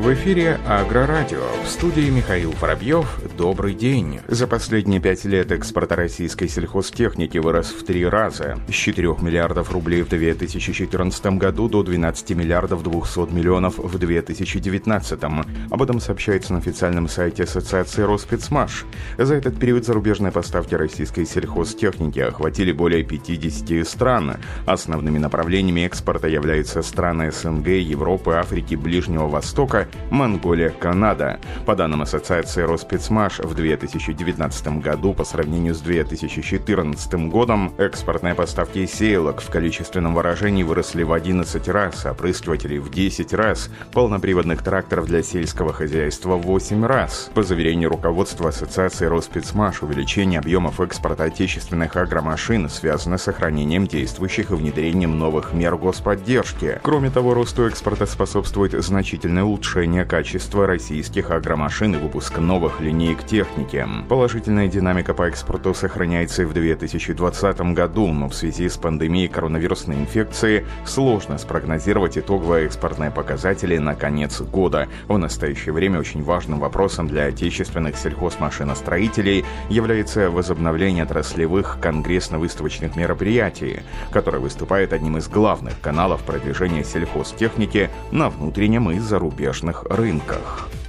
В эфире Агрорадио. В студии Михаил Воробьев. Добрый день. За последние пять лет экспорт российской сельхозтехники вырос в три раза. С 4 миллиардов рублей в 2014 году до 12 миллиардов 200 миллионов в 2019. Об этом сообщается на официальном сайте Ассоциации Роспецмаш. За этот период зарубежные поставки российской сельхозтехники охватили более 50 стран. Основными направлениями экспорта являются страны СНГ, Европы, Африки, Ближнего Востока, Монголия, Канада. По данным Ассоциации Роспецмаш, в 2019 году по сравнению с 2014 годом экспортные поставки сеялок в количественном выражении выросли в 11 раз, опрыскивателей в 10 раз, полноприводных тракторов для сельского хозяйства в 8 раз. По заверению руководства Ассоциации Роспецмаш, увеличение объемов экспорта отечественных агромашин связано с сохранением действующих и внедрением новых мер господдержки. Кроме того, росту экспорта способствует значительное улучшение улучшение качества российских агромашин и выпуск новых линеек техники. Положительная динамика по экспорту сохраняется и в 2020 году, но в связи с пандемией коронавирусной инфекции сложно спрогнозировать итоговые экспортные показатели на конец года. В настоящее время очень важным вопросом для отечественных сельхозмашиностроителей является возобновление отраслевых конгрессно-выставочных мероприятий, которое выступает одним из главных каналов продвижения сельхозтехники на внутреннем и зарубежном зарубежных рынках.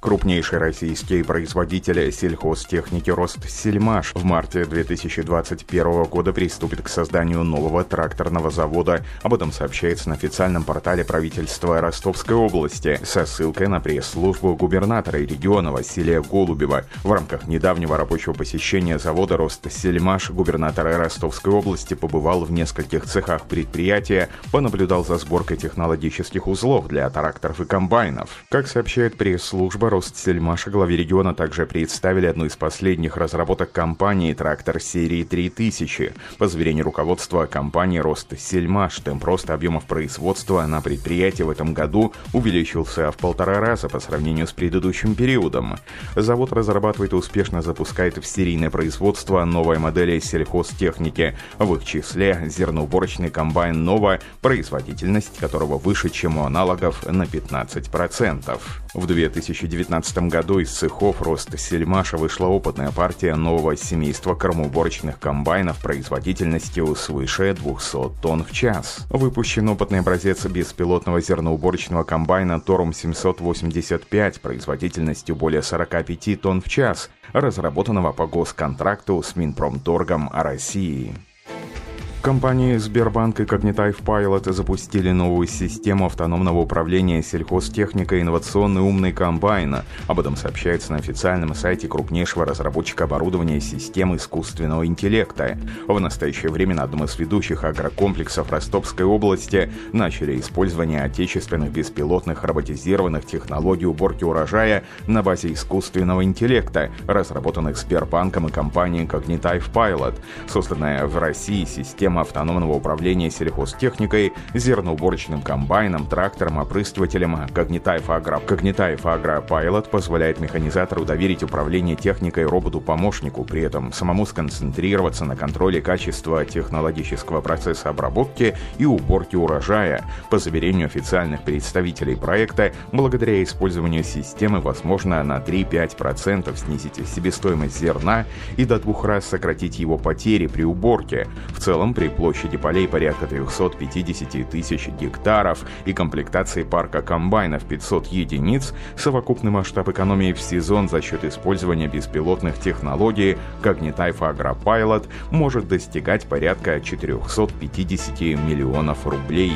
Крупнейший российский производитель сельхозтехники Ростсельмаш в марте 2021 года приступит к созданию нового тракторного завода. Об этом сообщается на официальном портале правительства Ростовской области со ссылкой на пресс-службу губернатора региона Василия Голубева. В рамках недавнего рабочего посещения завода Ростсельмаш губернатор Ростовской области побывал в нескольких цехах предприятия, понаблюдал за сборкой технологических узлов для тракторов и комбайнов. Как сообщает пресс-служба Ростсельмаша главе региона также представили одну из последних разработок компании «Трактор серии 3000». По заверению руководства компании «Ростсельмаш», темп роста объемов производства на предприятии в этом году увеличился в полтора раза по сравнению с предыдущим периодом. Завод разрабатывает и успешно запускает в серийное производство новой модели сельхозтехники, в их числе зерноуборочный комбайн «Нова», производительность которого выше, чем у аналогов на 15%. В 2019 2019 году из цехов роста Сельмаша вышла опытная партия нового семейства кормоуборочных комбайнов производительностью свыше 200 тонн в час. Выпущен опытный образец беспилотного зерноуборочного комбайна Торум 785 производительностью более 45 тонн в час, разработанного по госконтракту с Минпромторгом России. Компании Сбербанк и Cognitive Pilot запустили новую систему автономного управления сельхозтехникой инновационный умный комбайн. Об этом сообщается на официальном сайте крупнейшего разработчика оборудования систем искусственного интеллекта. В настоящее время на одном из ведущих агрокомплексов Ростовской области начали использование отечественных беспилотных роботизированных технологий уборки урожая на базе искусственного интеллекта, разработанных Сбербанком и компанией Cognitive Pilot. Созданная в России система система автономного управления сельхозтехникой, зерноуборочным комбайном, трактором, опрыскивателем Cognitive Agro. Cognitive Agro Pilot позволяет механизатору доверить управление техникой роботу-помощнику, при этом самому сконцентрироваться на контроле качества технологического процесса обработки и уборки урожая. По заверению официальных представителей проекта, благодаря использованию системы возможно на 3-5% снизить себестоимость зерна и до двух раз сократить его потери при уборке. В целом, при площади полей порядка 350 тысяч гектаров и комплектации парка комбайнов 500 единиц, совокупный масштаб экономии в сезон за счет использования беспилотных технологий Cognitive AgroPilot может достигать порядка 450 миллионов рублей.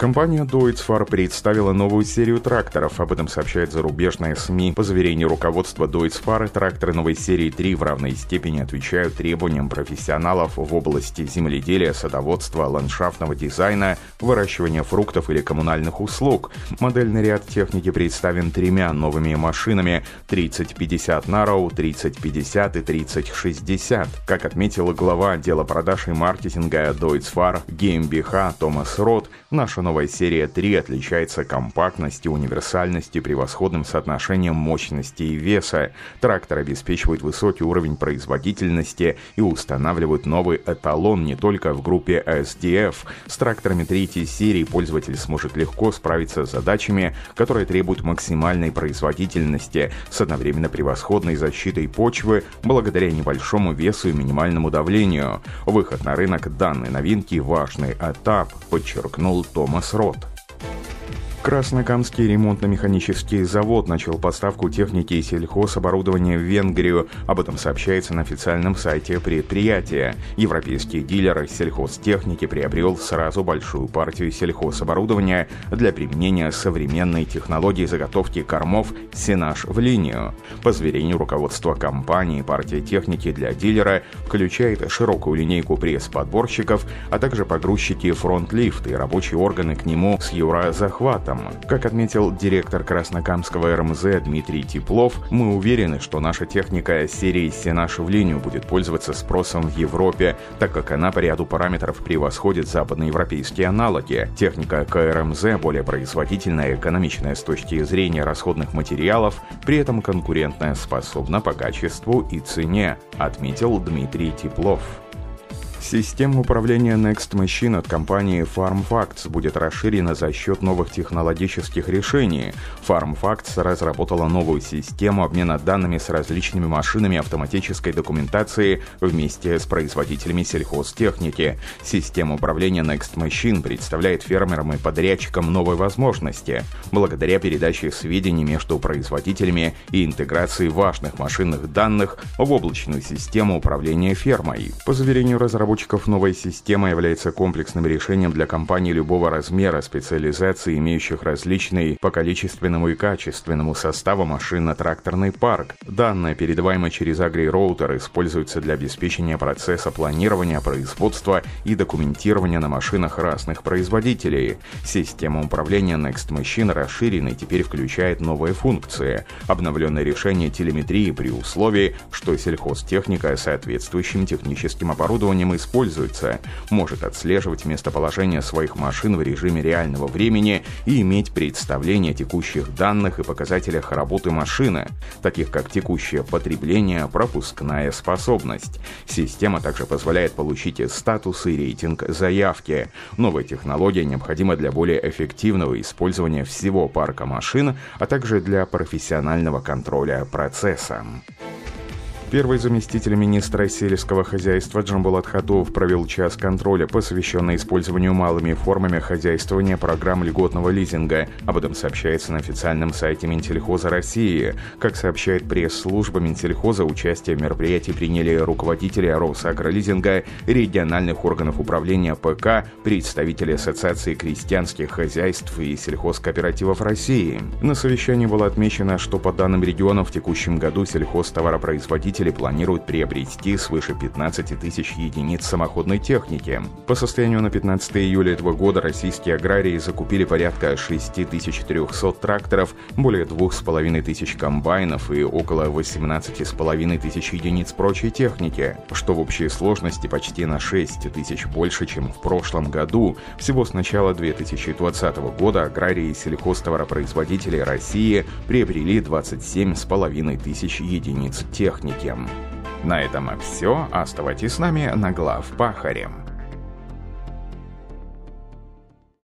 Компания Deutzfahr представила новую серию тракторов. Об этом сообщает зарубежная СМИ. По заверению руководства Deutzfahr, тракторы новой серии 3 в равной степени отвечают требованиям профессионалов в области земледелия, садоводства, ландшафтного дизайна, выращивания фруктов или коммунальных услуг. Модельный ряд техники представлен тремя новыми машинами 3050 Narrow, 3050 и 3060. Как отметила глава отдела продаж и маркетинга Deutzfahr GmbH Томас Рот, наша новая серия 3 отличается компактностью, универсальностью, превосходным соотношением мощности и веса. Трактор обеспечивает высокий уровень производительности и устанавливает новый эталон не только в группе SDF. С тракторами третьей серии пользователь сможет легко справиться с задачами, которые требуют максимальной производительности с одновременно превосходной защитой почвы благодаря небольшому весу и минимальному давлению. Выход на рынок данной новинки – важный этап, подчеркнул Томас Рот. Краснокамский ремонтно-механический завод начал поставку техники и сельхозоборудования в Венгрию. Об этом сообщается на официальном сайте предприятия. Европейский дилер сельхозтехники приобрел сразу большую партию сельхозоборудования для применения современной технологии заготовки кормов «Сенаж» в линию. По заверению руководства компании, партия техники для дилера включает широкую линейку пресс-подборщиков, а также погрузчики фронт-лифт и рабочие органы к нему с еврозахватом этом. Как отметил директор Краснокамского РМЗ Дмитрий Теплов, мы уверены, что наша техника серии «Сенаш» в линию будет пользоваться спросом в Европе, так как она по ряду параметров превосходит западноевропейские аналоги. Техника КРМЗ более производительная и экономичная с точки зрения расходных материалов, при этом конкурентная способна по качеству и цене, отметил Дмитрий Теплов. Система управления Next Machine от компании FarmFacts будет расширена за счет новых технологических решений. FarmFacts разработала новую систему обмена данными с различными машинами автоматической документации вместе с производителями сельхозтехники. Система управления Next Machine представляет фермерам и подрядчикам новые возможности, благодаря передаче сведений между производителями и интеграции важных машинных данных в облачную систему управления фермой. По заверению разработчиков, разработчиков новой системы является комплексным решением для компаний любого размера, специализации, имеющих различный по количественному и качественному составу машинно-тракторный парк. Данные, передаваемые через агри-роутер, используются для обеспечения процесса планирования, производства и документирования на машинах разных производителей. Система управления Next Machine расширена и теперь включает новые функции. Обновленное решение телеметрии при условии, что сельхозтехника соответствующим техническим оборудованием и используется, может отслеживать местоположение своих машин в режиме реального времени и иметь представление о текущих данных и показателях работы машины, таких как текущее потребление, пропускная способность. Система также позволяет получить статус и рейтинг заявки. Новая технология необходима для более эффективного использования всего парка машин, а также для профессионального контроля процесса. Первый заместитель министра сельского хозяйства Джамбулат Хатуов провел час контроля, посвященный использованию малыми формами хозяйствования программ льготного лизинга. Об этом сообщается на официальном сайте Минсельхоза России. Как сообщает пресс-служба Минсельхоза, участие в мероприятии приняли руководители Росагролизинга, региональных органов управления ПК, представители Ассоциации крестьянских хозяйств и сельхозкооперативов России. На совещании было отмечено, что по данным регионов в текущем году сельхозтоваропроизводители производители планируют приобрести свыше 15 тысяч единиц самоходной техники. По состоянию на 15 июля этого года российские аграрии закупили порядка 6300 тракторов, более 2500 комбайнов и около 18,5 тысяч единиц прочей техники, что в общей сложности почти на 6 тысяч больше, чем в прошлом году. Всего с начала 2020 года аграрии и сельхозтоваропроизводители России приобрели 27,5 тысяч единиц техники. На этом все. Оставайтесь с нами на глав Пахарем.